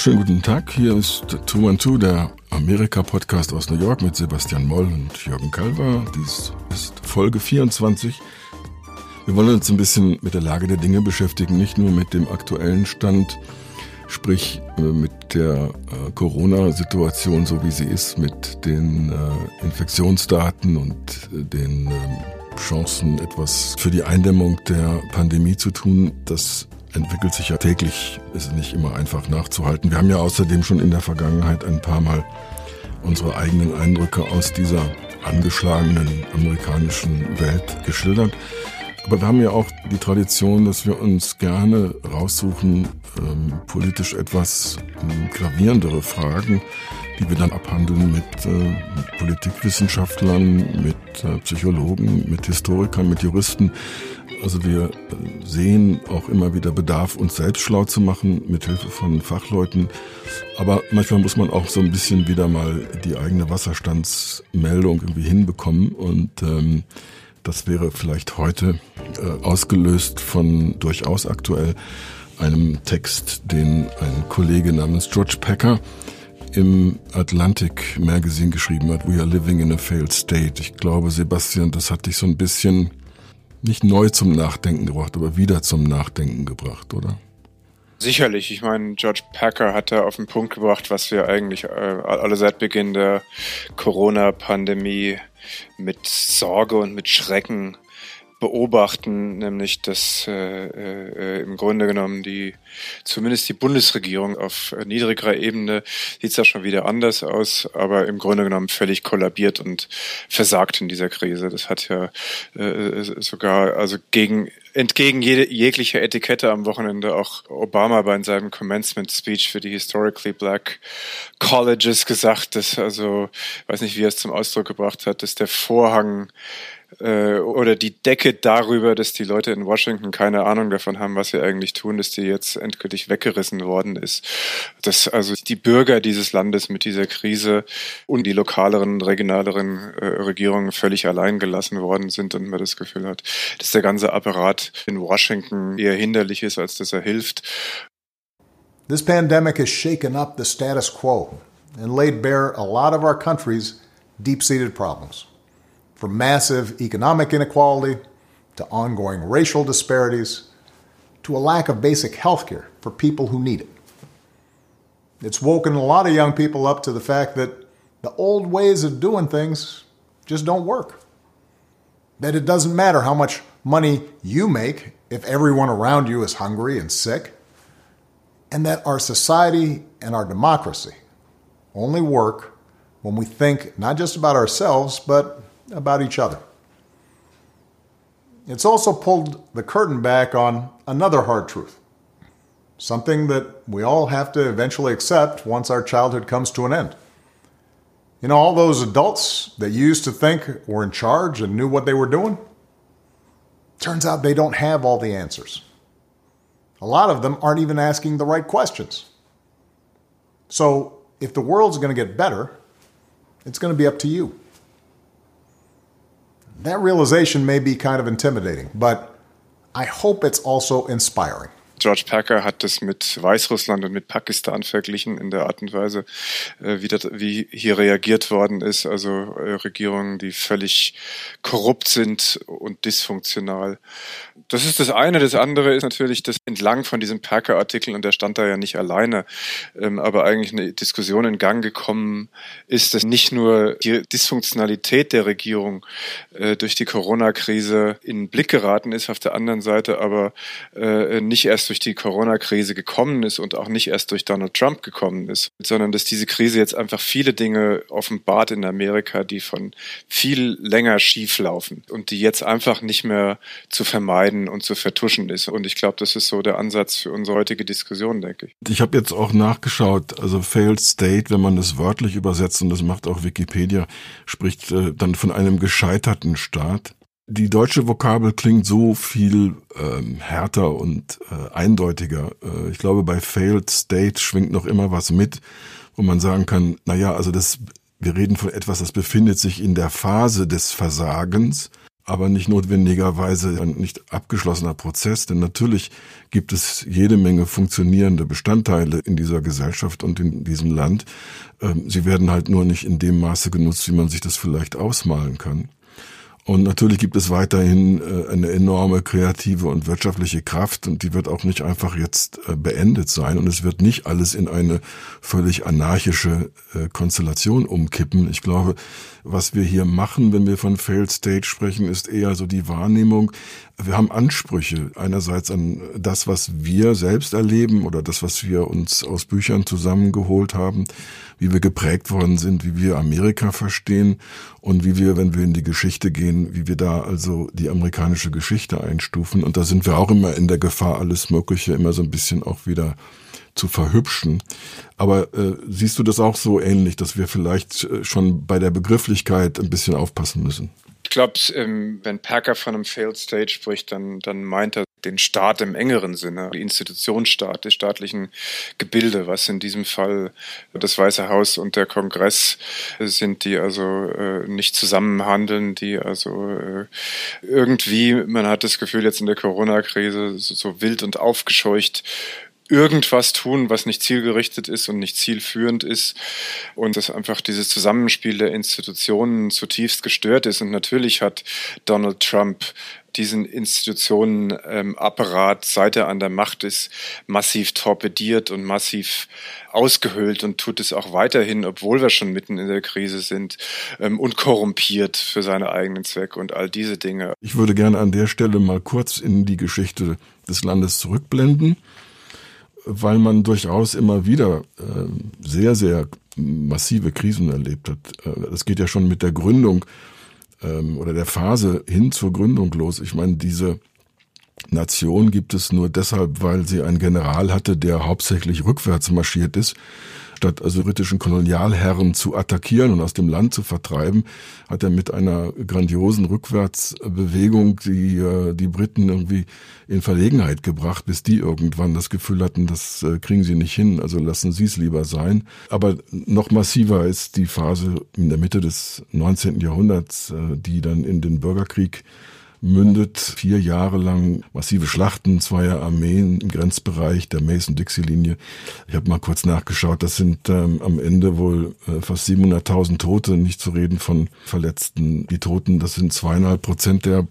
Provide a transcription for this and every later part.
schönen guten Tag. Hier ist 212, der Amerika-Podcast aus New York mit Sebastian Moll und Jürgen Kalver. Dies ist Folge 24. Wir wollen uns ein bisschen mit der Lage der Dinge beschäftigen, nicht nur mit dem aktuellen Stand, sprich äh, mit der äh, Corona-Situation, so wie sie ist, mit den äh, Infektionsdaten und den ähm, Chancen, etwas für die Eindämmung der Pandemie zu tun. Das entwickelt sich ja täglich, ist nicht immer einfach nachzuhalten. Wir haben ja außerdem schon in der Vergangenheit ein paar Mal unsere eigenen Eindrücke aus dieser angeschlagenen amerikanischen Welt geschildert. Aber wir haben ja auch die Tradition, dass wir uns gerne raussuchen, ähm, politisch etwas ähm, gravierendere Fragen, die wir dann abhandeln mit, äh, mit Politikwissenschaftlern, mit äh, Psychologen, mit Historikern, mit Juristen. Also wir äh, sehen auch immer wieder Bedarf, uns selbst schlau zu machen, mit Hilfe von Fachleuten. Aber manchmal muss man auch so ein bisschen wieder mal die eigene Wasserstandsmeldung irgendwie hinbekommen. Und ähm, das wäre vielleicht heute äh, ausgelöst von durchaus aktuell einem Text, den ein Kollege namens George Packer im Atlantic Magazine geschrieben hat, We are living in a failed state. Ich glaube, Sebastian, das hat dich so ein bisschen nicht neu zum Nachdenken gebracht, aber wieder zum Nachdenken gebracht, oder? Sicherlich. Ich meine, George Packer hat da auf den Punkt gebracht, was wir eigentlich äh, alle seit Beginn der Corona-Pandemie mit Sorge und mit Schrecken beobachten, nämlich dass äh, äh, im Grunde genommen die zumindest die Bundesregierung auf niedrigerer Ebene sieht es schon wieder anders aus, aber im Grunde genommen völlig kollabiert und versagt in dieser Krise. Das hat ja äh, sogar also gegen entgegen jede, jeglicher Etikette am Wochenende auch Obama bei seinem Commencement Speech für die Historically Black Colleges gesagt, dass also, weiß nicht, wie er es zum Ausdruck gebracht hat, dass der Vorhang äh, oder die Decke darüber, dass die Leute in Washington keine Ahnung davon haben, was sie eigentlich tun, dass die jetzt endgültig weggerissen worden ist. Dass also die Bürger dieses Landes mit dieser Krise und die lokaleren, regionaleren äh, Regierungen völlig allein gelassen worden sind und man das Gefühl hat, dass der ganze Apparat in Washington eher hinderlich ist, als dass er hilft. This pandemic has shaken up the status quo and laid bare a lot of our country's deep-seated problems. From massive economic inequality to ongoing racial disparities to a lack of basic health care for people who need it. It's woken a lot of young people up to the fact that the old ways of doing things just don't work. That it doesn't matter how much money you make if everyone around you is hungry and sick. And that our society and our democracy only work when we think not just about ourselves, but about each other. It's also pulled the curtain back on another hard truth, something that we all have to eventually accept once our childhood comes to an end. You know, all those adults that used to think were in charge and knew what they were doing, turns out they don't have all the answers. A lot of them aren't even asking the right questions. So, if the world's going to get better, it's going to be up to you. That realization may be kind of intimidating, but I hope it's also inspiring. George Packer hat das mit Weißrussland und mit Pakistan verglichen in der Art und Weise, äh, wie, das, wie hier reagiert worden ist. Also äh, Regierungen, die völlig korrupt sind und dysfunktional. Das ist das eine. Das andere ist natürlich, dass entlang von diesem Packer-Artikel, und der stand da ja nicht alleine, ähm, aber eigentlich eine Diskussion in Gang gekommen ist, dass nicht nur die Dysfunktionalität der Regierung äh, durch die Corona-Krise in den Blick geraten ist, auf der anderen Seite aber nicht erst durch die Corona-Krise gekommen ist und auch nicht erst durch Donald Trump gekommen ist, sondern dass diese Krise jetzt einfach viele Dinge offenbart in Amerika, die von viel länger schief laufen und die jetzt einfach nicht mehr zu vermeiden und zu vertuschen ist. Und ich glaube, das ist so der Ansatz für unsere heutige Diskussion, denke ich. Ich habe jetzt auch nachgeschaut, also Failed State, wenn man das wörtlich übersetzt, und das macht auch Wikipedia, spricht äh, dann von einem gescheiterten Staat die deutsche Vokabel klingt so viel ähm, härter und äh, eindeutiger. Äh, ich glaube, bei Failed State schwingt noch immer was mit, wo man sagen kann, na ja, also das, wir reden von etwas, das befindet sich in der Phase des Versagens, aber nicht notwendigerweise ein nicht abgeschlossener Prozess, denn natürlich gibt es jede Menge funktionierende Bestandteile in dieser Gesellschaft und in diesem Land. Ähm, sie werden halt nur nicht in dem Maße genutzt, wie man sich das vielleicht ausmalen kann. Und natürlich gibt es weiterhin äh, eine enorme kreative und wirtschaftliche Kraft und die wird auch nicht einfach jetzt äh, beendet sein. Und es wird nicht alles in eine völlig anarchische äh, Konstellation umkippen. Ich glaube, was wir hier machen, wenn wir von Failed State sprechen, ist eher so die Wahrnehmung, wir haben Ansprüche einerseits an das, was wir selbst erleben oder das, was wir uns aus Büchern zusammengeholt haben, wie wir geprägt worden sind, wie wir Amerika verstehen und wie wir, wenn wir in die Geschichte gehen, wie wir da also die amerikanische Geschichte einstufen. Und da sind wir auch immer in der Gefahr, alles Mögliche immer so ein bisschen auch wieder zu verhübschen. Aber äh, siehst du das auch so ähnlich, dass wir vielleicht äh, schon bei der Begrifflichkeit ein bisschen aufpassen müssen? Ich glaube, ähm, wenn Packer von einem Failed State spricht, dann, dann meint er den Staat im engeren Sinne, die Institutionsstaat, die staatlichen Gebilde, was in diesem Fall das Weiße Haus und der Kongress sind, die also äh, nicht zusammenhandeln, die also äh, irgendwie, man hat das Gefühl jetzt in der Corona-Krise so, so wild und aufgescheucht irgendwas tun, was nicht zielgerichtet ist und nicht zielführend ist und dass einfach dieses Zusammenspiel der Institutionen zutiefst gestört ist. Und natürlich hat Donald Trump diesen Institutionenapparat, ähm, seit er an der Macht ist, massiv torpediert und massiv ausgehöhlt und tut es auch weiterhin, obwohl wir schon mitten in der Krise sind ähm, und korrumpiert für seine eigenen Zwecke und all diese Dinge. Ich würde gerne an der Stelle mal kurz in die Geschichte des Landes zurückblenden weil man durchaus immer wieder äh, sehr, sehr massive Krisen erlebt hat. Äh, das geht ja schon mit der Gründung ähm, oder der Phase hin zur Gründung los. Ich meine, diese Nation gibt es nur deshalb, weil sie einen General hatte, der hauptsächlich rückwärts marschiert ist Statt also britischen Kolonialherren zu attackieren und aus dem Land zu vertreiben, hat er mit einer grandiosen Rückwärtsbewegung die, äh, die Briten irgendwie in Verlegenheit gebracht, bis die irgendwann das Gefühl hatten, das äh, kriegen sie nicht hin, also lassen sie es lieber sein. Aber noch massiver ist die Phase in der Mitte des 19. Jahrhunderts, äh, die dann in den Bürgerkrieg mündet. Vier Jahre lang massive Schlachten zweier Armeen im Grenzbereich der Mason-Dixie-Linie. Ich habe mal kurz nachgeschaut, das sind ähm, am Ende wohl äh, fast 700.000 Tote, nicht zu reden von Verletzten. Die Toten, das sind zweieinhalb Prozent der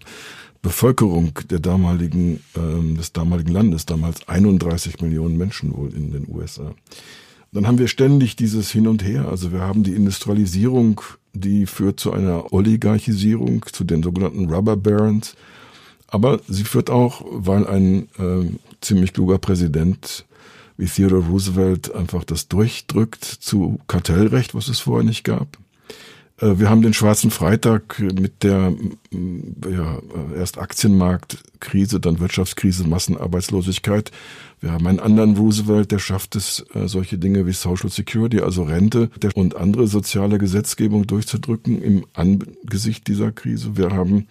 Bevölkerung der damaligen, ähm, des damaligen Landes, damals 31 Millionen Menschen wohl in den USA. Dann haben wir ständig dieses Hin und Her. Also wir haben die Industrialisierung die führt zu einer Oligarchisierung, zu den sogenannten Rubber Barons. Aber sie führt auch, weil ein äh, ziemlich kluger Präsident wie Theodore Roosevelt einfach das durchdrückt zu Kartellrecht, was es vorher nicht gab. Äh, wir haben den Schwarzen Freitag mit der ja, erst Aktienmarktkrise, dann Wirtschaftskrise, Massenarbeitslosigkeit wir haben einen anderen Roosevelt, der schafft es, äh, solche Dinge wie Social Security, also Rente und andere soziale Gesetzgebung durchzudrücken im Angesicht dieser Krise. Wir haben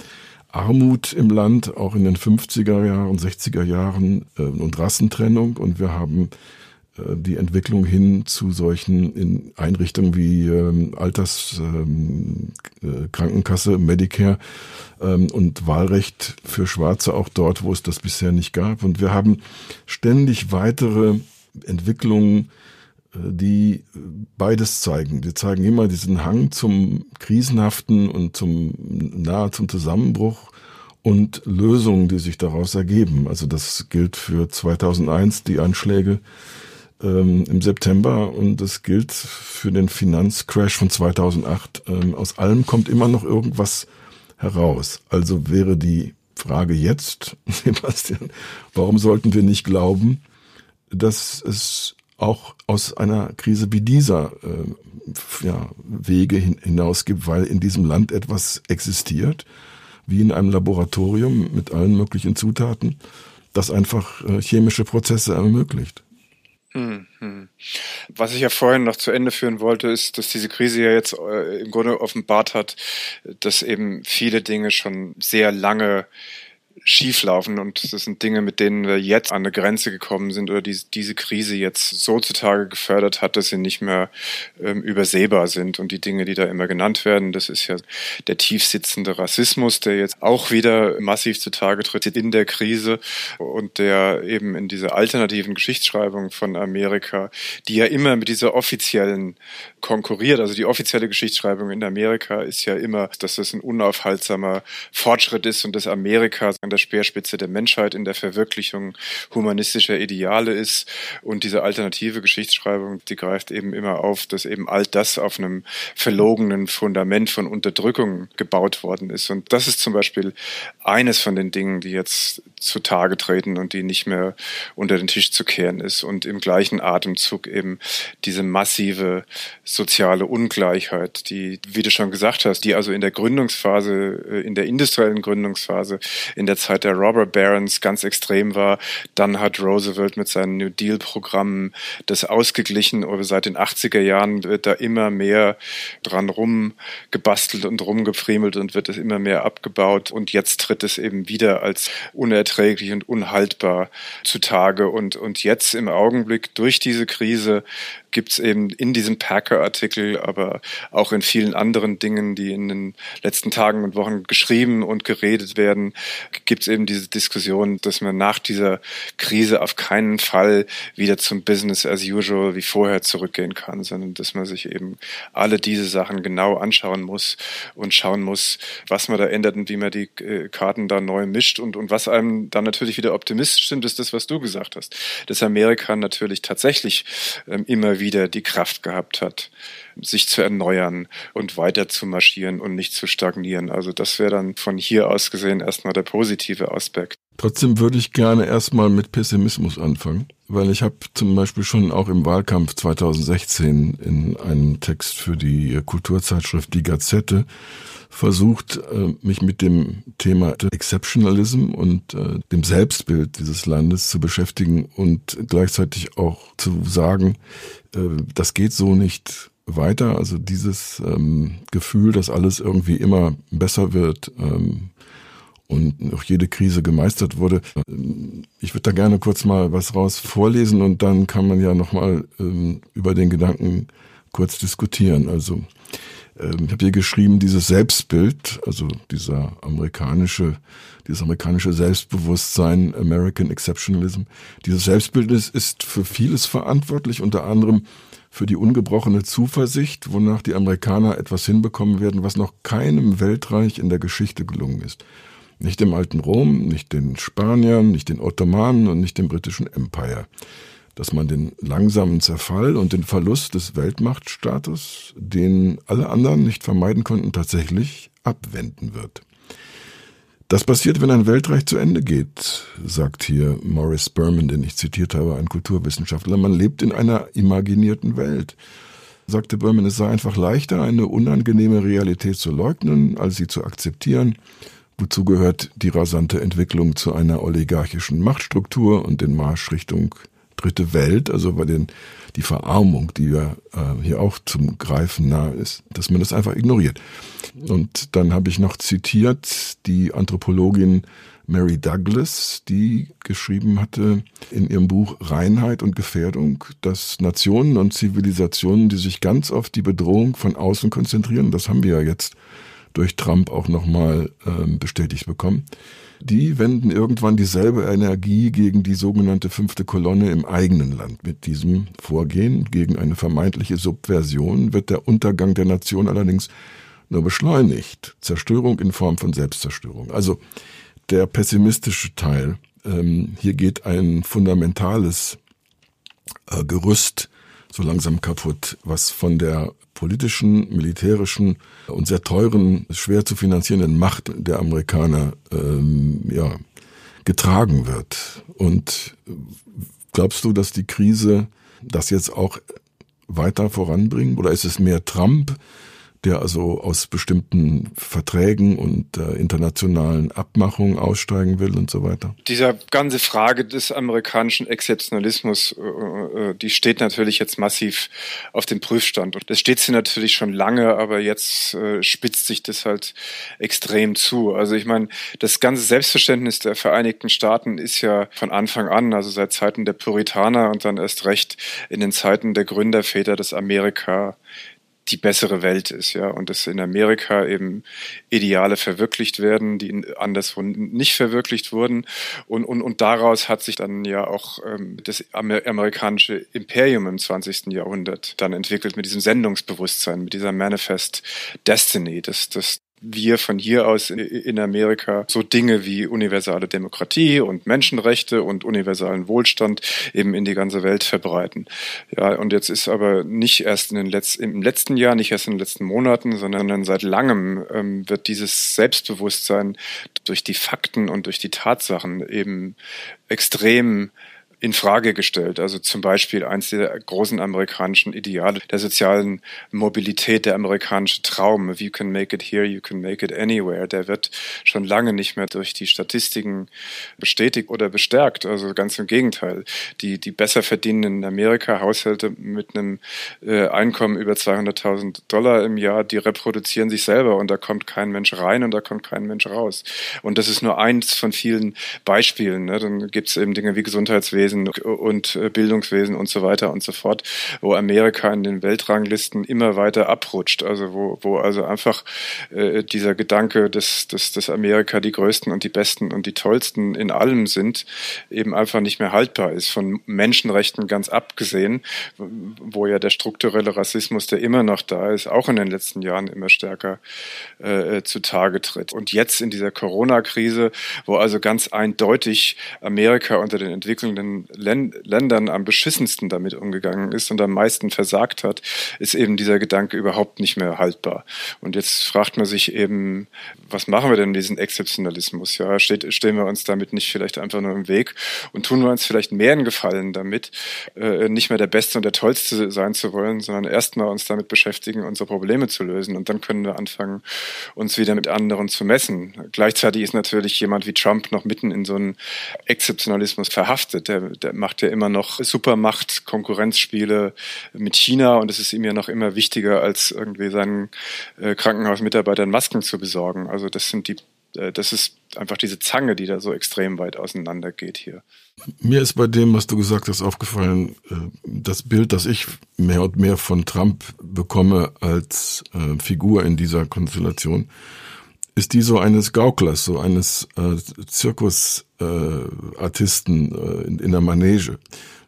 Armut im Land, auch in den 50er Jahren, 60er Jahren äh, und Rassentrennung. Und wir haben äh, die Entwicklung hin zu solchen in Einrichtungen wie ähm, Alterskrankenkasse, ähm, äh, Medicare ähm, und Wahlrecht für Schwarze auch dort, wo es das bisher nicht gab. Und wir haben ständig weitere Entwicklungen, äh, die beides zeigen. Wir zeigen immer diesen Hang zum Krisenhaften und zum nahe zum Zusammenbruch und Lösungen, die sich daraus ergeben. Also das gilt für 2001, die Anschläge ähm, im September und das gilt für den Finanzcrash von 2008. Ähm, aus allem kommt immer noch irgendwas heraus. Also wäre die Frage jetzt, Sebastian, warum sollten wir nicht glauben, dass es auch aus einer Krise wie dieser äh, ja, Wege hin, hinaus gibt, weil in diesem Land etwas existiert, wie in einem Laboratorium mit allen möglichen Zutaten, das einfach äh, chemische Prozesse ermöglicht. Mhm. Was ich ja vorhin noch zu Ende führen wollte, ist, dass diese Krise ja jetzt äh, im Grunde offenbart hat, dass eben viele Dinge schon sehr lange schieflaufen. Und das sind Dinge, mit denen wir jetzt an eine Grenze gekommen sind oder die, diese Krise jetzt so zutage gefördert hat, dass sie nicht mehr ähm, übersehbar sind. Und die Dinge, die da immer genannt werden, das ist ja der tiefsitzende Rassismus, der jetzt auch wieder massiv zutage tritt in der Krise und der eben in dieser alternativen Geschichtsschreibung von Amerika, die ja immer mit dieser offiziellen konkurriert. Also die offizielle Geschichtsschreibung in Amerika ist ja immer, dass das ein unaufhaltsamer Fortschritt ist und dass Amerika an der Speerspitze der Menschheit in der Verwirklichung humanistischer Ideale ist. Und diese alternative Geschichtsschreibung, die greift eben immer auf, dass eben all das auf einem verlogenen Fundament von Unterdrückung gebaut worden ist. Und das ist zum Beispiel eines von den Dingen, die jetzt zutage treten und die nicht mehr unter den Tisch zu kehren ist. Und im gleichen Atemzug eben diese massive soziale Ungleichheit, die, wie du schon gesagt hast, die also in der Gründungsphase, äh, in der industriellen Gründungsphase, in der Zeit der Robber Barons ganz extrem war. Dann hat Roosevelt mit seinen New Deal-Programmen das ausgeglichen, aber seit den 80er Jahren wird da immer mehr dran rumgebastelt und rumgefriemelt und wird es immer mehr abgebaut. Und jetzt tritt es eben wieder als unerträglich und unhaltbar zutage. Und, und jetzt im Augenblick durch diese Krise gibt es eben in diesem Packer-Artikel, aber auch in vielen anderen Dingen, die in den letzten Tagen und Wochen geschrieben und geredet werden, gibt es eben diese Diskussion, dass man nach dieser Krise auf keinen Fall wieder zum Business as usual wie vorher zurückgehen kann, sondern dass man sich eben alle diese Sachen genau anschauen muss und schauen muss, was man da ändert und wie man die äh, Karten da neu mischt und, und was einem dann natürlich wieder optimistisch stimmt, ist das, was du gesagt hast. Dass Amerika natürlich tatsächlich ähm, immer wieder die Kraft gehabt hat, sich zu erneuern und weiter zu marschieren und nicht zu stagnieren. Also das wäre dann von hier aus gesehen erstmal der positive Aspekt. Trotzdem würde ich gerne erstmal mit Pessimismus anfangen, weil ich habe zum Beispiel schon auch im Wahlkampf 2016 in einem Text für die Kulturzeitschrift Die Gazette versucht, äh, mich mit dem Thema Exceptionalism und äh, dem Selbstbild dieses Landes zu beschäftigen und gleichzeitig auch zu sagen, äh, das geht so nicht weiter. Also dieses ähm, Gefühl, dass alles irgendwie immer besser wird ähm, und auch jede Krise gemeistert wurde. Ich würde da gerne kurz mal was raus vorlesen und dann kann man ja nochmal ähm, über den Gedanken kurz diskutieren. Also ähm, ich habe hier geschrieben, dieses Selbstbild, also dieser amerikanische, dieses amerikanische Selbstbewusstsein, American Exceptionalism, dieses Selbstbild ist für vieles verantwortlich, unter anderem für die ungebrochene Zuversicht, wonach die Amerikaner etwas hinbekommen werden, was noch keinem Weltreich in der Geschichte gelungen ist. Nicht dem alten Rom, nicht den Spaniern, nicht den Ottomanen und nicht dem britischen Empire dass man den langsamen Zerfall und den Verlust des Weltmachtstatus, den alle anderen nicht vermeiden konnten, tatsächlich abwenden wird. Das passiert, wenn ein Weltreich zu Ende geht, sagt hier Morris Berman, den ich zitiert habe, ein Kulturwissenschaftler. Man lebt in einer imaginierten Welt. Sagte Berman, es sei einfach leichter, eine unangenehme Realität zu leugnen, als sie zu akzeptieren. Wozu gehört die rasante Entwicklung zu einer oligarchischen Machtstruktur und den Marsch Richtung dritte Welt, also bei den die Verarmung, die ja äh, hier auch zum Greifen nahe ist, dass man das einfach ignoriert. Und dann habe ich noch zitiert die Anthropologin Mary Douglas, die geschrieben hatte in ihrem Buch Reinheit und Gefährdung, dass Nationen und Zivilisationen, die sich ganz auf die Bedrohung von außen konzentrieren, das haben wir ja jetzt durch Trump auch nochmal äh, bestätigt bekommen, die wenden irgendwann dieselbe Energie gegen die sogenannte fünfte Kolonne im eigenen Land. Mit diesem Vorgehen gegen eine vermeintliche Subversion wird der Untergang der Nation allerdings nur beschleunigt. Zerstörung in Form von Selbstzerstörung. Also der pessimistische Teil. Ähm, hier geht ein fundamentales äh, Gerüst so langsam kaputt, was von der politischen, militärischen und sehr teuren, schwer zu finanzierenden Macht der Amerikaner ähm, ja, getragen wird. Und glaubst du, dass die Krise das jetzt auch weiter voranbringt? Oder ist es mehr Trump, der also aus bestimmten Verträgen und äh, internationalen Abmachungen aussteigen will und so weiter? Dieser ganze Frage des amerikanischen Exzeptionalismus, äh, äh, die steht natürlich jetzt massiv auf dem Prüfstand. Und das steht sie natürlich schon lange, aber jetzt äh, spitzt sich das halt extrem zu. Also ich meine, das ganze Selbstverständnis der Vereinigten Staaten ist ja von Anfang an, also seit Zeiten der Puritaner und dann erst recht in den Zeiten der Gründerväter des Amerika die bessere Welt ist, ja, und dass in Amerika eben Ideale verwirklicht werden, die anderswo nicht verwirklicht wurden. Und, und, und daraus hat sich dann ja auch ähm, das amerikanische Imperium im 20. Jahrhundert dann entwickelt mit diesem Sendungsbewusstsein, mit dieser Manifest Destiny, das, das wir von hier aus in Amerika so Dinge wie universale Demokratie und Menschenrechte und universalen Wohlstand eben in die ganze Welt verbreiten. Ja, und jetzt ist aber nicht erst in den Letz im letzten Jahr, nicht erst in den letzten Monaten, sondern seit langem ähm, wird dieses Selbstbewusstsein durch die Fakten und durch die Tatsachen eben extrem in Frage gestellt. Also zum Beispiel eins der großen amerikanischen Ideale der sozialen Mobilität, der amerikanische Traum, if you can make it here, you can make it anywhere, der wird schon lange nicht mehr durch die Statistiken bestätigt oder bestärkt. Also ganz im Gegenteil. Die, die besser verdienenden in Amerika, Haushalte mit einem äh, Einkommen über 200.000 Dollar im Jahr, die reproduzieren sich selber und da kommt kein Mensch rein und da kommt kein Mensch raus. Und das ist nur eins von vielen Beispielen. Ne? Dann gibt es eben Dinge wie Gesundheitswesen, Gesundheitswesen und äh, Bildungswesen und so weiter und so fort, wo Amerika in den Weltranglisten immer weiter abrutscht. Also wo, wo also einfach äh, dieser Gedanke, dass, dass, dass Amerika die größten und die besten und die tollsten in allem sind, eben einfach nicht mehr haltbar ist. Von Menschenrechten ganz abgesehen, wo ja der strukturelle Rassismus, der immer noch da ist, auch in den letzten Jahren immer stärker äh, zutage tritt. Und jetzt in dieser Corona-Krise, wo also ganz eindeutig Amerika unter den entwickelnden Ländern am beschissensten damit umgegangen ist und am meisten versagt hat, ist eben dieser Gedanke überhaupt nicht mehr haltbar. Und jetzt fragt man sich eben, was machen wir denn diesen Exzeptionalismus? Ja, steht, stehen wir uns damit nicht vielleicht einfach nur im Weg und tun wir uns vielleicht mehr einen Gefallen damit, äh, nicht mehr der Beste und der Tollste sein zu wollen, sondern erstmal uns damit beschäftigen, unsere Probleme zu lösen. Und dann können wir anfangen, uns wieder mit anderen zu messen. Gleichzeitig ist natürlich jemand wie Trump noch mitten in so einen Exzeptionalismus verhaftet. Der der macht ja immer noch Supermacht-Konkurrenzspiele mit China und es ist ihm ja noch immer wichtiger, als irgendwie seinen äh, Krankenhausmitarbeitern Masken zu besorgen. Also das sind die, äh, das ist einfach diese Zange, die da so extrem weit auseinander geht hier. Mir ist bei dem, was du gesagt hast, aufgefallen, äh, das Bild, das ich mehr und mehr von Trump bekomme als äh, Figur in dieser Konstellation, ist die so eines Gauklers, so eines äh, Zirkusartisten äh, in, in der Manege,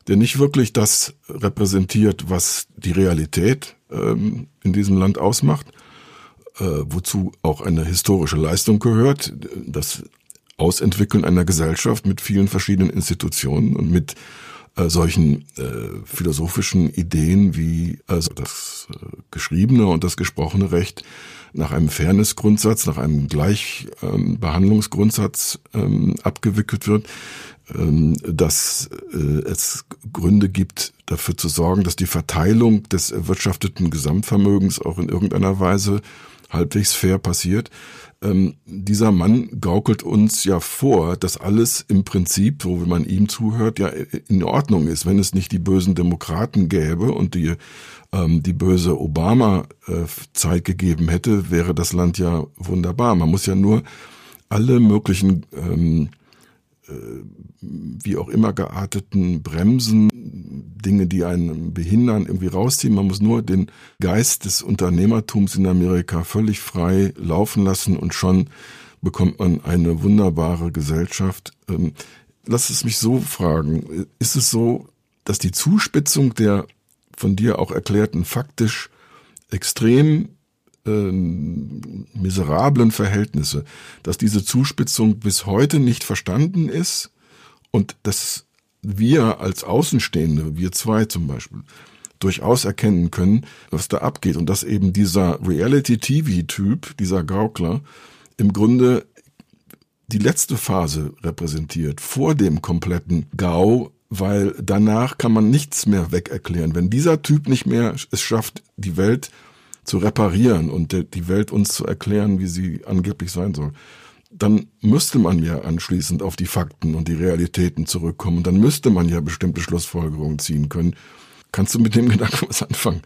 der nicht wirklich das repräsentiert, was die Realität ähm, in diesem Land ausmacht, äh, wozu auch eine historische Leistung gehört, das Ausentwickeln einer Gesellschaft mit vielen verschiedenen Institutionen und mit äh, solchen äh, philosophischen Ideen wie also das äh, geschriebene und das gesprochene Recht nach einem Fairnessgrundsatz, nach einem Gleichbehandlungsgrundsatz ähm, abgewickelt wird, ähm, dass äh, es Gründe gibt, dafür zu sorgen, dass die Verteilung des erwirtschafteten Gesamtvermögens auch in irgendeiner Weise halbwegs fair passiert. Ähm, dieser Mann gaukelt uns ja vor, dass alles im Prinzip, so wie man ihm zuhört, ja in Ordnung ist, wenn es nicht die bösen Demokraten gäbe und die ähm, die böse Obama-Zeit gegeben hätte, wäre das Land ja wunderbar. Man muss ja nur alle möglichen ähm, äh, wie auch immer gearteten Bremsen, Dinge, die einen behindern, irgendwie rausziehen. Man muss nur den Geist des Unternehmertums in Amerika völlig frei laufen lassen und schon bekommt man eine wunderbare Gesellschaft. Ähm, lass es mich so fragen. Ist es so, dass die Zuspitzung der von dir auch erklärten faktisch extrem äh, miserablen Verhältnisse, dass diese Zuspitzung bis heute nicht verstanden ist und dass wir als Außenstehende, wir zwei zum Beispiel, durchaus erkennen können, was da abgeht und dass eben dieser Reality-TV-Typ, dieser Gaukler, im Grunde die letzte Phase repräsentiert, vor dem kompletten GAU weil danach kann man nichts mehr wegerklären. Wenn dieser Typ nicht mehr es schafft, die Welt zu reparieren und die Welt uns zu erklären, wie sie angeblich sein soll, dann müsste man ja anschließend auf die Fakten und die Realitäten zurückkommen. Dann müsste man ja bestimmte Schlussfolgerungen ziehen können. Kannst du mit dem Gedanken was anfangen?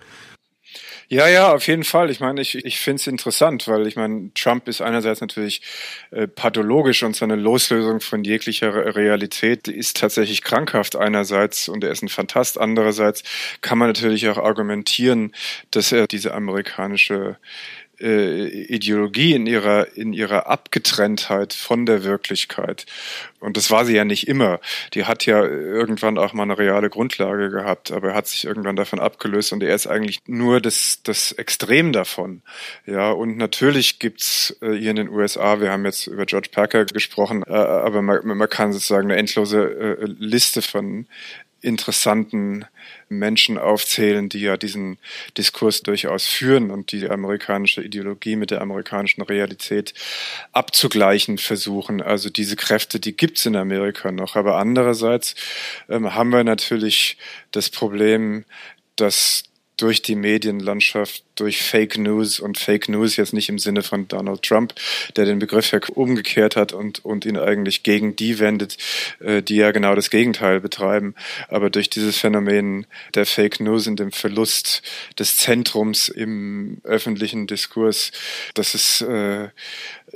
Ja, ja, auf jeden Fall. Ich meine, ich, ich finde es interessant, weil ich meine, Trump ist einerseits natürlich äh, pathologisch und seine Loslösung von jeglicher Realität ist tatsächlich krankhaft einerseits und er ist ein Fantast. Andererseits kann man natürlich auch argumentieren, dass er diese amerikanische äh, Ideologie in ihrer, in ihrer Abgetrenntheit von der Wirklichkeit. Und das war sie ja nicht immer. Die hat ja irgendwann auch mal eine reale Grundlage gehabt, aber er hat sich irgendwann davon abgelöst und er ist eigentlich nur das, das Extrem davon. Ja, und natürlich gibt's äh, hier in den USA, wir haben jetzt über George Packer gesprochen, äh, aber man, man kann sozusagen eine endlose äh, Liste von interessanten Menschen aufzählen, die ja diesen Diskurs durchaus führen und die, amerikanische Ideologie mit der amerikanischen Realität abzugleichen versuchen. Also diese Kräfte, die gibt's in Amerika noch. Aber andererseits ähm, haben wir natürlich das Problem, dass durch die Medienlandschaft, durch Fake News und Fake News jetzt nicht im Sinne von Donald Trump, der den Begriff ja umgekehrt hat und, und ihn eigentlich gegen die wendet, äh, die ja genau das Gegenteil betreiben. Aber durch dieses Phänomen der Fake News und dem Verlust des Zentrums im öffentlichen Diskurs, dass es äh,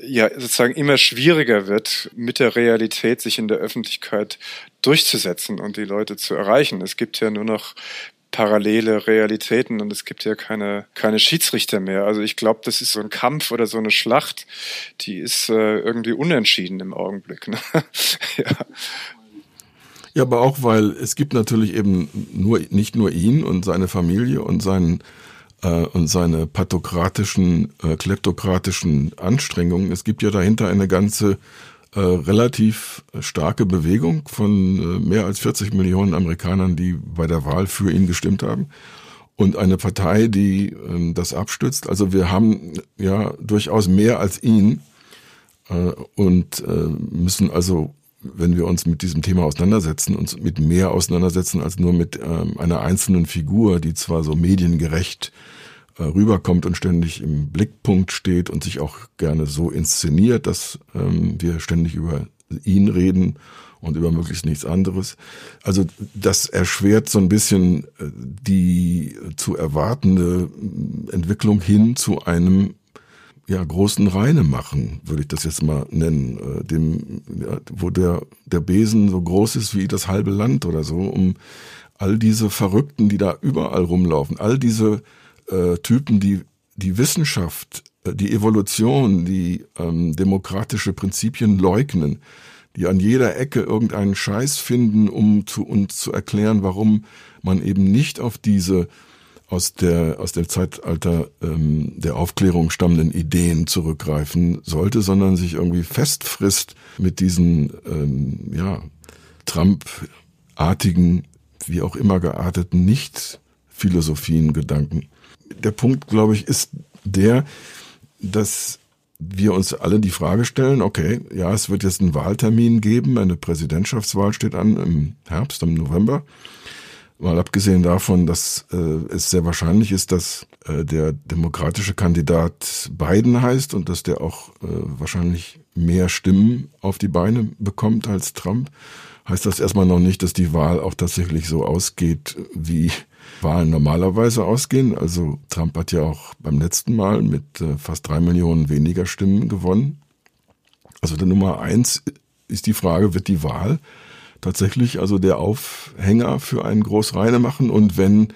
ja sozusagen immer schwieriger wird, mit der Realität sich in der Öffentlichkeit durchzusetzen und die Leute zu erreichen. Es gibt ja nur noch parallele Realitäten und es gibt ja keine, keine Schiedsrichter mehr. Also ich glaube, das ist so ein Kampf oder so eine Schlacht, die ist äh, irgendwie unentschieden im Augenblick. Ne? ja. Ja, aber auch, weil es gibt natürlich eben nur, nicht nur ihn und seine Familie und seinen, äh, und seine pathokratischen, äh, kleptokratischen Anstrengungen. Es gibt ja dahinter eine ganze äh, relativ starke Bewegung von äh, mehr als 40 Millionen Amerikanern, die bei der Wahl für ihn gestimmt haben. Und eine Partei, die äh, das abstützt. Also wir haben ja durchaus mehr als ihn äh, und äh, müssen also wenn wir uns mit diesem Thema auseinandersetzen, uns mit mehr auseinandersetzen als nur mit ähm, einer einzelnen Figur, die zwar so mediengerecht äh, rüberkommt und ständig im Blickpunkt steht und sich auch gerne so inszeniert, dass ähm, wir ständig über ihn reden und über möglichst nichts anderes. Also das erschwert so ein bisschen äh, die zu erwartende Entwicklung hin zu einem ja, großen Reine machen, würde ich das jetzt mal nennen, äh, dem, ja, wo der, der Besen so groß ist wie das halbe Land oder so, um all diese Verrückten, die da überall rumlaufen, all diese äh, Typen, die die Wissenschaft, äh, die Evolution, die ähm, demokratische Prinzipien leugnen, die an jeder Ecke irgendeinen Scheiß finden, um zu uns zu erklären, warum man eben nicht auf diese aus der aus dem Zeitalter ähm, der Aufklärung stammenden Ideen zurückgreifen sollte, sondern sich irgendwie festfrisst mit diesen ähm, ja Trump-artigen, wie auch immer gearteten Nicht-Philosophien, Gedanken der Punkt, glaube ich, ist der, dass wir uns alle die Frage stellen, okay, ja, es wird jetzt einen Wahltermin geben, eine Präsidentschaftswahl steht an im Herbst, im November. Mal abgesehen davon, dass äh, es sehr wahrscheinlich ist, dass äh, der demokratische Kandidat Biden heißt und dass der auch äh, wahrscheinlich mehr Stimmen auf die Beine bekommt als Trump, heißt das erstmal noch nicht, dass die Wahl auch tatsächlich so ausgeht, wie Wahlen normalerweise ausgehen. Also Trump hat ja auch beim letzten Mal mit äh, fast drei Millionen weniger Stimmen gewonnen. Also der Nummer eins ist die Frage, wird die Wahl tatsächlich also der Aufhänger für einen Großreine machen? Und wenn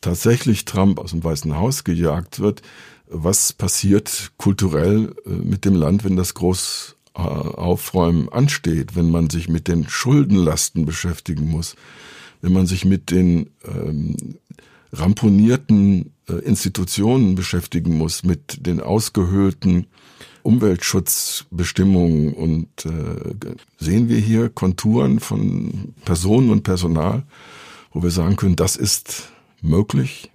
tatsächlich Trump aus dem Weißen Haus gejagt wird, was passiert kulturell äh, mit dem Land, wenn das Großaufräumen ansteht, wenn man sich mit den Schuldenlasten beschäftigen muss? Wenn man sich mit den ähm, ramponierten äh, Institutionen beschäftigen muss, mit den ausgehöhlten Umweltschutzbestimmungen und äh, sehen wir hier Konturen von Personen und Personal, wo wir sagen können, das ist möglich?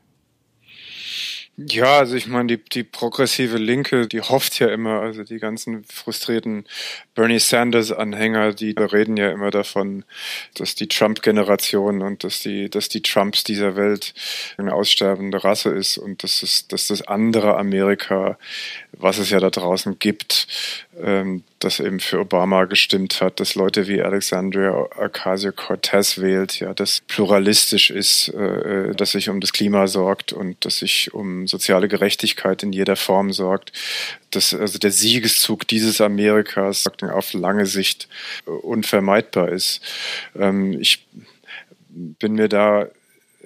Ja, also ich meine, die, die progressive Linke, die hofft ja immer, also die ganzen frustrierten Bernie Sanders-Anhänger, die reden ja immer davon, dass die Trump-Generation und dass die, dass die Trumps dieser Welt eine aussterbende Rasse ist und dass es, dass das andere Amerika, was es ja da draußen gibt, ähm, das eben für Obama gestimmt hat, dass Leute wie Alexandria Ocasio-Cortez wählt, ja, das pluralistisch ist, äh, dass sich um das Klima sorgt und dass sich um soziale Gerechtigkeit in jeder Form sorgt, dass also der Siegeszug dieses Amerikas auf lange Sicht unvermeidbar ist. Ähm, ich bin mir da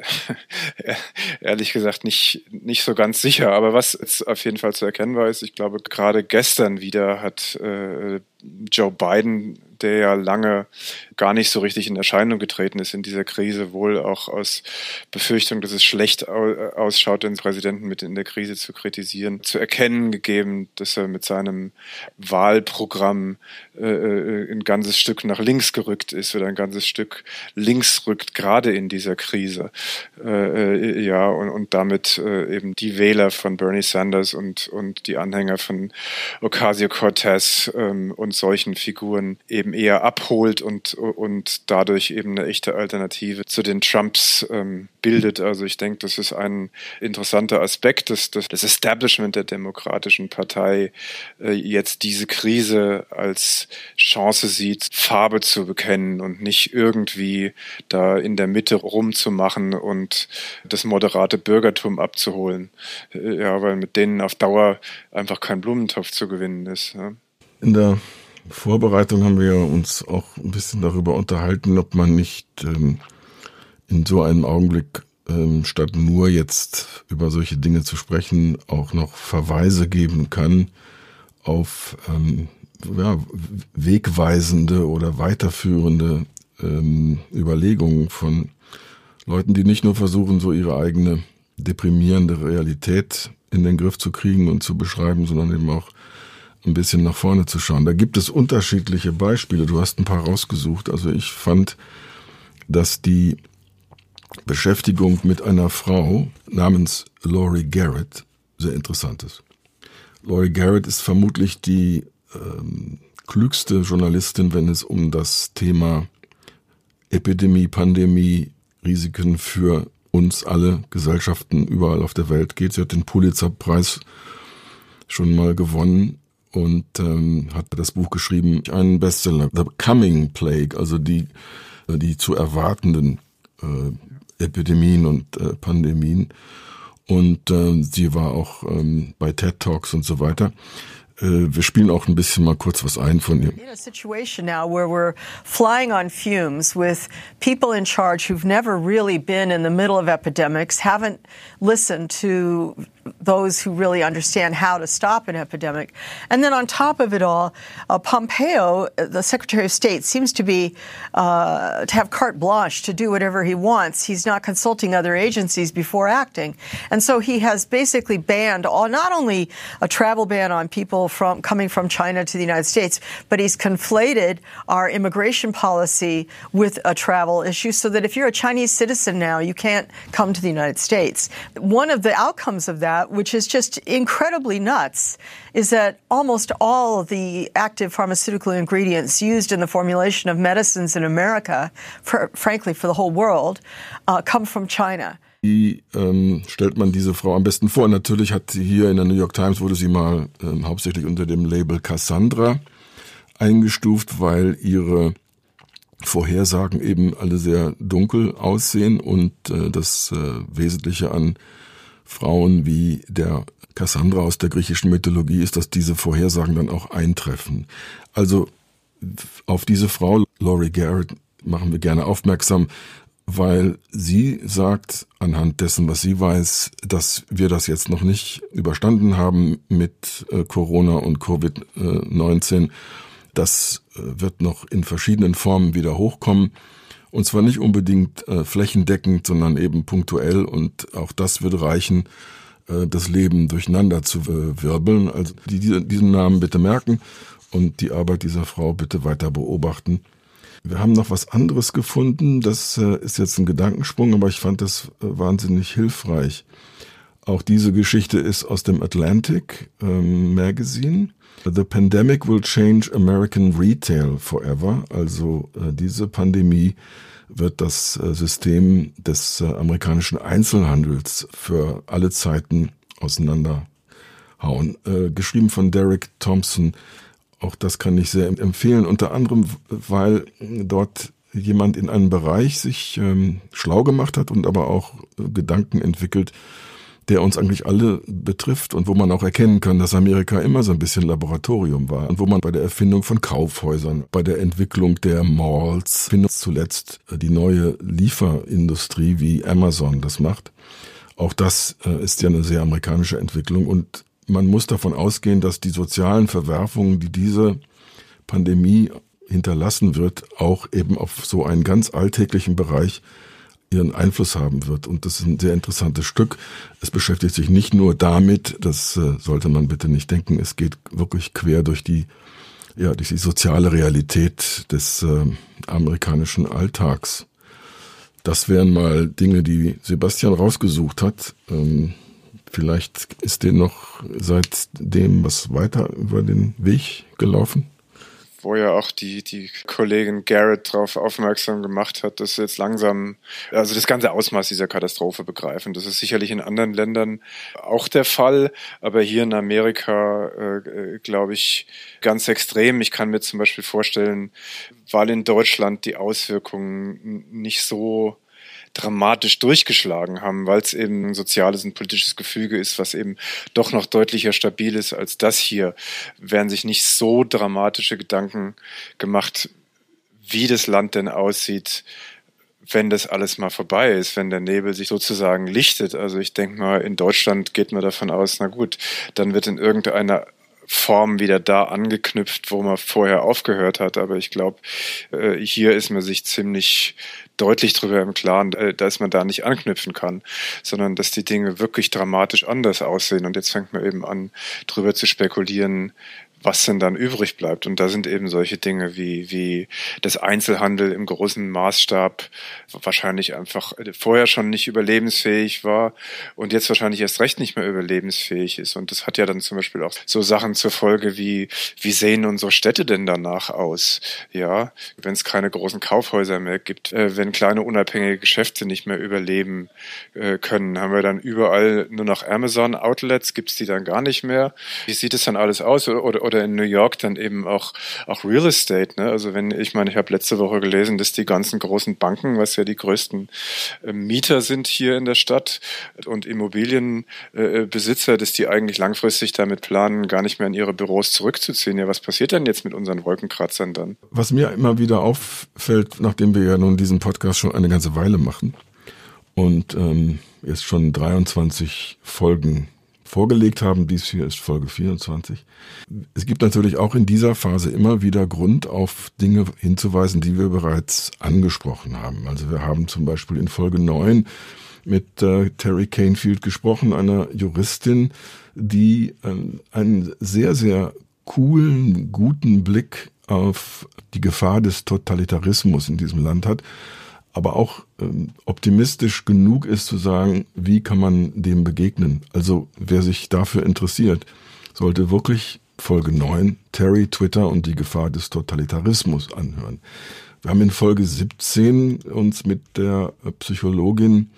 ehrlich gesagt nicht, nicht so ganz sicher. Aber was jetzt auf jeden Fall zu erkennen war, ist, ich glaube, gerade gestern wieder hat äh, Joe Biden der ja lange gar nicht so richtig in Erscheinung getreten ist in dieser Krise, wohl auch aus Befürchtung, dass es schlecht ausschaut, den Präsidenten mit in der Krise zu kritisieren, zu erkennen gegeben, dass er mit seinem Wahlprogramm äh, äh, ein ganzes Stück nach links gerückt ist oder ein ganzes Stück links rückt, gerade in dieser Krise. Äh, äh ja, und, und damit äh, eben die Wähler von Bernie Sanders und, und die Anhänger von Ocasio-Cortez ähm, und solchen Figuren eben eben eher abholt und, und dadurch eben eine echte Alternative zu den Trumps ähm, bildet. Also ich denke, das ist ein interessanter Aspekt, dass, dass das Establishment der Demokratischen Partei äh, jetzt diese Krise als Chance sieht, Farbe zu bekennen und nicht irgendwie da in der Mitte rumzumachen und das moderate Bürgertum abzuholen. Äh, ja, weil mit denen auf Dauer einfach kein Blumentopf zu gewinnen ist. Ja. In der Vorbereitung haben wir uns auch ein bisschen darüber unterhalten, ob man nicht ähm, in so einem Augenblick ähm, statt nur jetzt über solche Dinge zu sprechen, auch noch Verweise geben kann auf ähm, ja, wegweisende oder weiterführende ähm, Überlegungen von Leuten, die nicht nur versuchen, so ihre eigene deprimierende Realität in den Griff zu kriegen und zu beschreiben, sondern eben auch ein bisschen nach vorne zu schauen. Da gibt es unterschiedliche Beispiele. Du hast ein paar rausgesucht. Also ich fand, dass die Beschäftigung mit einer Frau namens Laurie Garrett sehr interessant ist. Laurie Garrett ist vermutlich die ähm, klügste Journalistin, wenn es um das Thema Epidemie, Pandemie, Risiken für uns alle Gesellschaften überall auf der Welt geht. Sie hat den Pulitzer-Preis schon mal gewonnen und ähm, hat das Buch geschrieben, einen Bestseller, The Coming Plague, also die, die zu erwartenden äh, Epidemien und äh, Pandemien. Und äh, sie war auch ähm, bei TED Talks und so weiter. Äh, wir spielen auch ein bisschen mal kurz was ein von ihr. A situation now where we're flying on fumes with people in charge who've never really been in the middle of epidemics, haven't listened to those who really understand how to stop an epidemic. And then on top of it all, uh, Pompeo, the Secretary of State, seems to be uh, to have carte blanche to do whatever he wants. He's not consulting other agencies before acting, and so he has basically banned all, not only a travel ban on people from coming from China to the United States, but he's conflated our immigration policy with a travel issue, so that if you're a Chinese citizen now, you can't come to the United States. One of the outcomes of that that, which is just incredibly nuts, is that almost all the active pharmaceutical ingredients used in the formulation of medicines in America, for, frankly, for the whole world, uh, come from China. Wie ähm, stellt man diese Frau am besten vor? Natürlich hat sie hier in der New York Times wurde sie mal ähm, hauptsächlich unter dem Label Cassandra eingestuft, weil ihre Vorhersagen eben alle sehr dunkel aussehen und äh, das äh, Wesentliche an Frauen wie der Cassandra aus der griechischen Mythologie ist, dass diese Vorhersagen dann auch eintreffen. Also auf diese Frau, Laurie Garrett, machen wir gerne aufmerksam, weil sie sagt, anhand dessen, was sie weiß, dass wir das jetzt noch nicht überstanden haben mit äh, Corona und Covid-19. Das äh, wird noch in verschiedenen Formen wieder hochkommen. Und zwar nicht unbedingt äh, flächendeckend, sondern eben punktuell. Und auch das würde reichen, äh, das Leben durcheinander zu äh, wirbeln. Also die, die, diesen Namen bitte merken und die Arbeit dieser Frau bitte weiter beobachten. Wir haben noch was anderes gefunden. Das äh, ist jetzt ein Gedankensprung, aber ich fand das äh, wahnsinnig hilfreich. Auch diese Geschichte ist aus dem Atlantic ähm, Magazine. The pandemic will change American retail forever. Also äh, diese Pandemie wird das äh, System des äh, amerikanischen Einzelhandels für alle Zeiten auseinanderhauen. Äh, geschrieben von Derek Thompson. Auch das kann ich sehr empfehlen. Unter anderem, weil dort jemand in einem Bereich sich ähm, schlau gemacht hat und aber auch äh, Gedanken entwickelt, der uns eigentlich alle betrifft und wo man auch erkennen kann, dass Amerika immer so ein bisschen Laboratorium war und wo man bei der Erfindung von Kaufhäusern, bei der Entwicklung der Malls, zuletzt äh, die neue Lieferindustrie wie Amazon das macht. Auch das äh, ist ja eine sehr amerikanische Entwicklung und man muss davon ausgehen, dass die sozialen Verwerfungen, die diese Pandemie hinterlassen wird, auch eben auf so einen ganz alltäglichen Bereich ihren Einfluss haben wird. Und das ist ein sehr interessantes Stück. Es beschäftigt sich nicht nur damit, das äh, sollte man bitte nicht denken, es geht wirklich quer durch die, ja, durch die soziale Realität des äh, amerikanischen Alltags. Das wären mal Dinge, die Sebastian rausgesucht hat. Ähm, vielleicht ist dir noch seitdem was weiter über den Weg gelaufen? Wo ja auch die, die Kollegin Garrett darauf aufmerksam gemacht hat, dass jetzt langsam, also das ganze Ausmaß dieser Katastrophe begreifen. Das ist sicherlich in anderen Ländern auch der Fall, aber hier in Amerika, äh, glaube ich, ganz extrem. Ich kann mir zum Beispiel vorstellen, weil in Deutschland die Auswirkungen nicht so dramatisch durchgeschlagen haben, weil es eben ein soziales und politisches Gefüge ist, was eben doch noch deutlicher stabil ist als das hier, werden sich nicht so dramatische Gedanken gemacht, wie das Land denn aussieht, wenn das alles mal vorbei ist, wenn der Nebel sich sozusagen lichtet. Also ich denke mal, in Deutschland geht man davon aus, na gut, dann wird in irgendeiner Form wieder da angeknüpft, wo man vorher aufgehört hat. Aber ich glaube, äh, hier ist man sich ziemlich deutlich darüber im Klaren, äh, dass man da nicht anknüpfen kann, sondern dass die Dinge wirklich dramatisch anders aussehen. Und jetzt fängt man eben an, darüber zu spekulieren, was denn dann übrig bleibt. Und da sind eben solche Dinge wie, wie das Einzelhandel im großen Maßstab wahrscheinlich einfach vorher schon nicht überlebensfähig war und jetzt wahrscheinlich erst recht nicht mehr überlebensfähig ist. Und das hat ja dann zum Beispiel auch so Sachen zur Folge wie, wie sehen unsere Städte denn danach aus? Ja, wenn es keine großen Kaufhäuser mehr gibt, äh, wenn kleine unabhängige Geschäfte nicht mehr überleben äh, können, haben wir dann überall nur noch Amazon-Outlets, gibt es die dann gar nicht mehr? Wie sieht es dann alles aus? Oder, oder oder in New York dann eben auch, auch Real Estate. Ne? Also wenn, ich meine, ich habe letzte Woche gelesen, dass die ganzen großen Banken, was ja die größten äh, Mieter sind hier in der Stadt und Immobilienbesitzer, äh, dass die eigentlich langfristig damit planen, gar nicht mehr in ihre Büros zurückzuziehen. Ja, was passiert denn jetzt mit unseren Wolkenkratzern dann? Was mir immer wieder auffällt, nachdem wir ja nun diesen Podcast schon eine ganze Weile machen und ähm, jetzt schon 23 Folgen vorgelegt haben. Dies hier ist Folge 24. Es gibt natürlich auch in dieser Phase immer wieder Grund, auf Dinge hinzuweisen, die wir bereits angesprochen haben. Also wir haben zum Beispiel in Folge 9 mit äh, Terry Canefield gesprochen, einer Juristin, die äh, einen sehr, sehr coolen, guten Blick auf die Gefahr des Totalitarismus in diesem Land hat aber auch ähm, optimistisch genug ist zu sagen, wie kann man dem begegnen. Also wer sich dafür interessiert, sollte wirklich Folge 9 Terry, Twitter und die Gefahr des Totalitarismus anhören. Wir haben in Folge 17 uns mit der Psychologin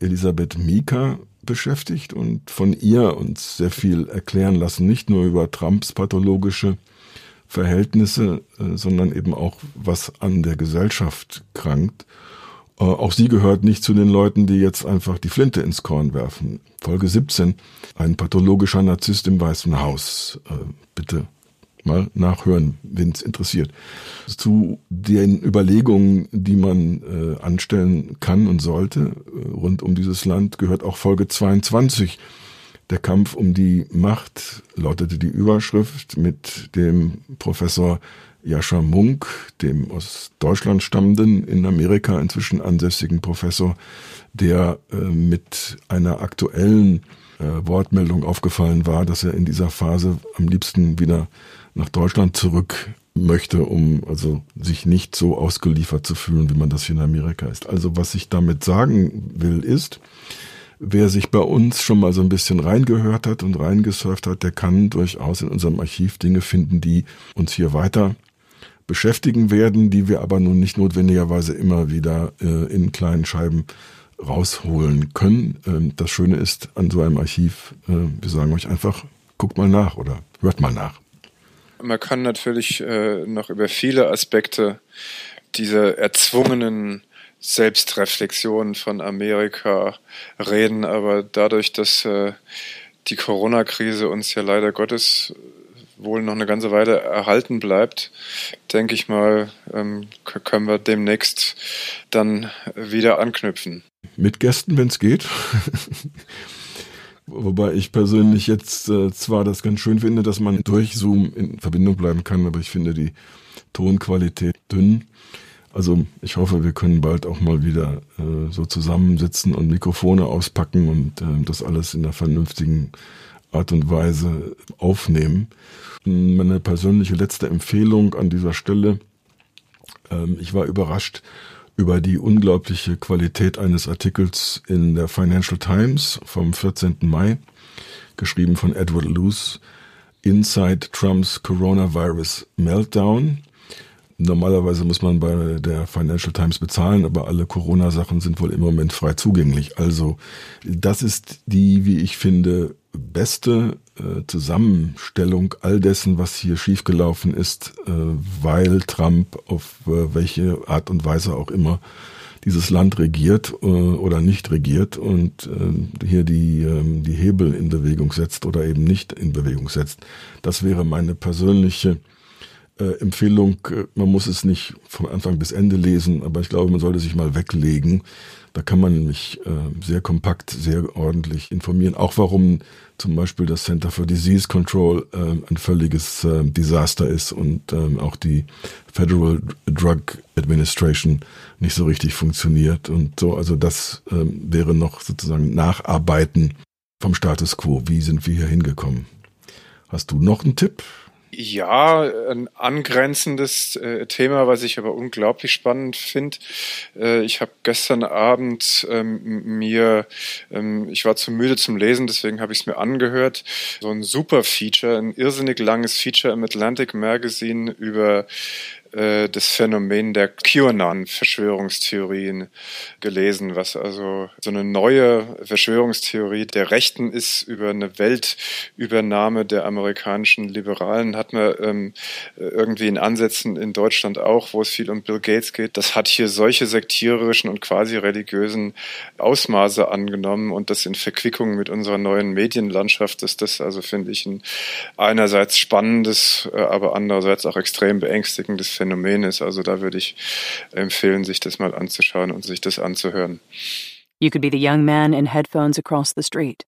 Elisabeth Mika beschäftigt und von ihr uns sehr viel erklären lassen, nicht nur über Trumps pathologische Verhältnisse, äh, sondern eben auch, was an der Gesellschaft krankt. Äh, auch sie gehört nicht zu den Leuten, die jetzt einfach die Flinte ins Korn werfen. Folge 17, ein pathologischer Narzisst im Weißen Haus. Äh, bitte mal nachhören, wenn es interessiert. Zu den Überlegungen, die man äh, anstellen kann und sollte rund um dieses Land, gehört auch Folge 22. Der Kampf um die Macht lautete die Überschrift mit dem Professor Jascha Munk, dem aus Deutschland stammenden, in Amerika inzwischen ansässigen Professor, der äh, mit einer aktuellen äh, Wortmeldung aufgefallen war, dass er in dieser Phase am liebsten wieder nach Deutschland zurück möchte, um also sich nicht so ausgeliefert zu fühlen, wie man das hier in Amerika ist. Also was ich damit sagen will, ist, wer sich bei uns schon mal so ein bisschen reingehört hat und reingesurft hat, der kann durchaus in unserem Archiv Dinge finden, die uns hier weiter beschäftigen werden, die wir aber nun nicht notwendigerweise immer wieder äh, in kleinen Scheiben rausholen können. Ähm, das Schöne ist an so einem Archiv, äh, wir sagen euch einfach, guckt mal nach oder hört mal nach. Man kann natürlich äh, noch über viele Aspekte dieser erzwungenen Selbstreflexion von Amerika reden, aber dadurch, dass äh, die Corona-Krise uns ja leider Gottes wohl noch eine ganze Weile erhalten bleibt, denke ich mal, ähm, können wir demnächst dann wieder anknüpfen. Mit Gästen, wenn es geht. Wobei ich persönlich jetzt äh, zwar das ganz schön finde, dass man durch Zoom in Verbindung bleiben kann, aber ich finde die Tonqualität dünn. Also ich hoffe, wir können bald auch mal wieder äh, so zusammensitzen und Mikrofone auspacken und äh, das alles in einer vernünftigen Art und Weise aufnehmen. Meine persönliche letzte Empfehlung an dieser Stelle. Ähm, ich war überrascht über die unglaubliche Qualität eines Artikels in der Financial Times vom 14. Mai, geschrieben von Edward Luce, Inside Trumps Coronavirus Meltdown. Normalerweise muss man bei der Financial Times bezahlen, aber alle Corona-Sachen sind wohl im Moment frei zugänglich. Also das ist die, wie ich finde, beste äh, Zusammenstellung all dessen, was hier schiefgelaufen ist, äh, weil Trump auf äh, welche Art und Weise auch immer dieses Land regiert äh, oder nicht regiert und äh, hier die, äh, die Hebel in Bewegung setzt oder eben nicht in Bewegung setzt. Das wäre meine persönliche äh, Empfehlung, man muss es nicht vom Anfang bis Ende lesen, aber ich glaube, man sollte sich mal weglegen. Da kann man nämlich äh, sehr kompakt, sehr ordentlich informieren. Auch warum zum Beispiel das Center for Disease Control äh, ein völliges äh, Desaster ist und ähm, auch die Federal Drug Administration nicht so richtig funktioniert und so. Also das ähm, wäre noch sozusagen Nacharbeiten vom Status quo. Wie sind wir hier hingekommen? Hast du noch einen Tipp? Ja, ein angrenzendes äh, Thema, was ich aber unglaublich spannend finde. Äh, ich habe gestern Abend ähm, mir, ähm, ich war zu müde zum Lesen, deswegen habe ich es mir angehört, so ein super Feature, ein irrsinnig langes Feature im Atlantic Magazine über äh, das Phänomen der QAnon-Verschwörungstheorien gelesen, was also so eine neue Verschwörungstheorie der Rechten ist über eine Weltübernahme der amerikanischen Liberalen. Hat man ähm, irgendwie in Ansätzen in Deutschland auch, wo es viel um Bill Gates geht. Das hat hier solche sektiererischen und quasi religiösen Ausmaße angenommen und das in Verquickung mit unserer neuen Medienlandschaft ist das also, finde ich, ein einerseits spannendes, äh, aber andererseits auch extrem beängstigendes Phänomen. Phänomen ist. Also da würde ich empfehlen, sich das mal anzuschauen und sich das anzuhören. You could be the young man in headphones across the street.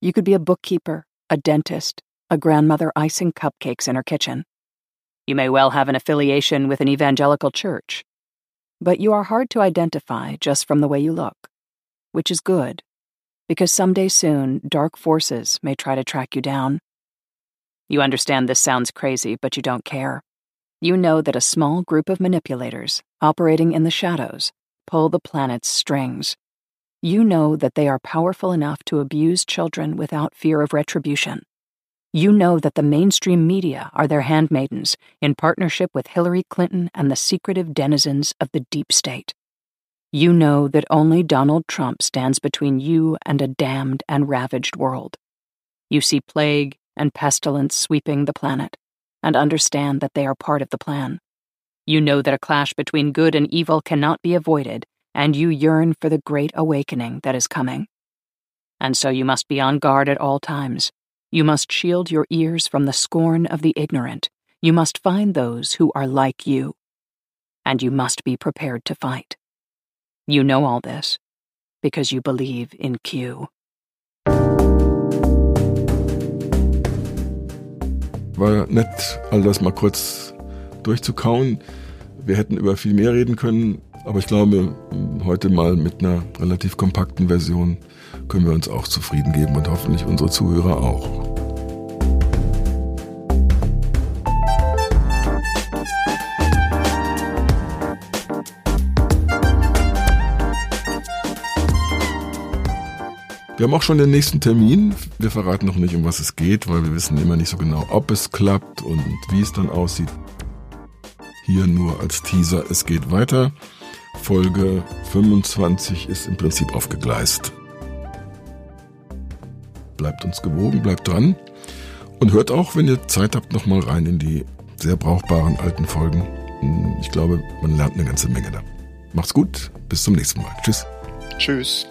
You could be a bookkeeper, a dentist, a grandmother icing cupcakes in her kitchen. You may well have an affiliation with an evangelical church. But you are hard to identify just from the way you look, which is good, because someday soon dark forces may try to track you down. You understand this sounds crazy, but you don't care. You know that a small group of manipulators, operating in the shadows, pull the planet's strings. You know that they are powerful enough to abuse children without fear of retribution. You know that the mainstream media are their handmaidens in partnership with Hillary Clinton and the secretive denizens of the deep state. You know that only Donald Trump stands between you and a damned and ravaged world. You see plague and pestilence sweeping the planet and understand that they are part of the plan. You know that a clash between good and evil cannot be avoided, and you yearn for the great awakening that is coming. And so you must be on guard at all times. You must shield your ears from the scorn of the ignorant. You must find those who are like you. And you must be prepared to fight. You know all this because you believe in Q. War nett, all das mal kurz durchzukauen. Wir hätten über viel mehr reden können, aber ich glaube, heute mal mit einer relativ kompakten Version können wir uns auch zufrieden geben und hoffentlich unsere Zuhörer auch. Wir haben auch schon den nächsten Termin. Wir verraten noch nicht, um was es geht, weil wir wissen immer nicht so genau, ob es klappt und wie es dann aussieht. Hier nur als Teaser, es geht weiter. Folge 25 ist im Prinzip aufgegleist. Bleibt uns gewogen, bleibt dran und hört auch, wenn ihr Zeit habt, nochmal rein in die sehr brauchbaren alten Folgen. Ich glaube, man lernt eine ganze Menge da. Macht's gut, bis zum nächsten Mal. Tschüss. Tschüss.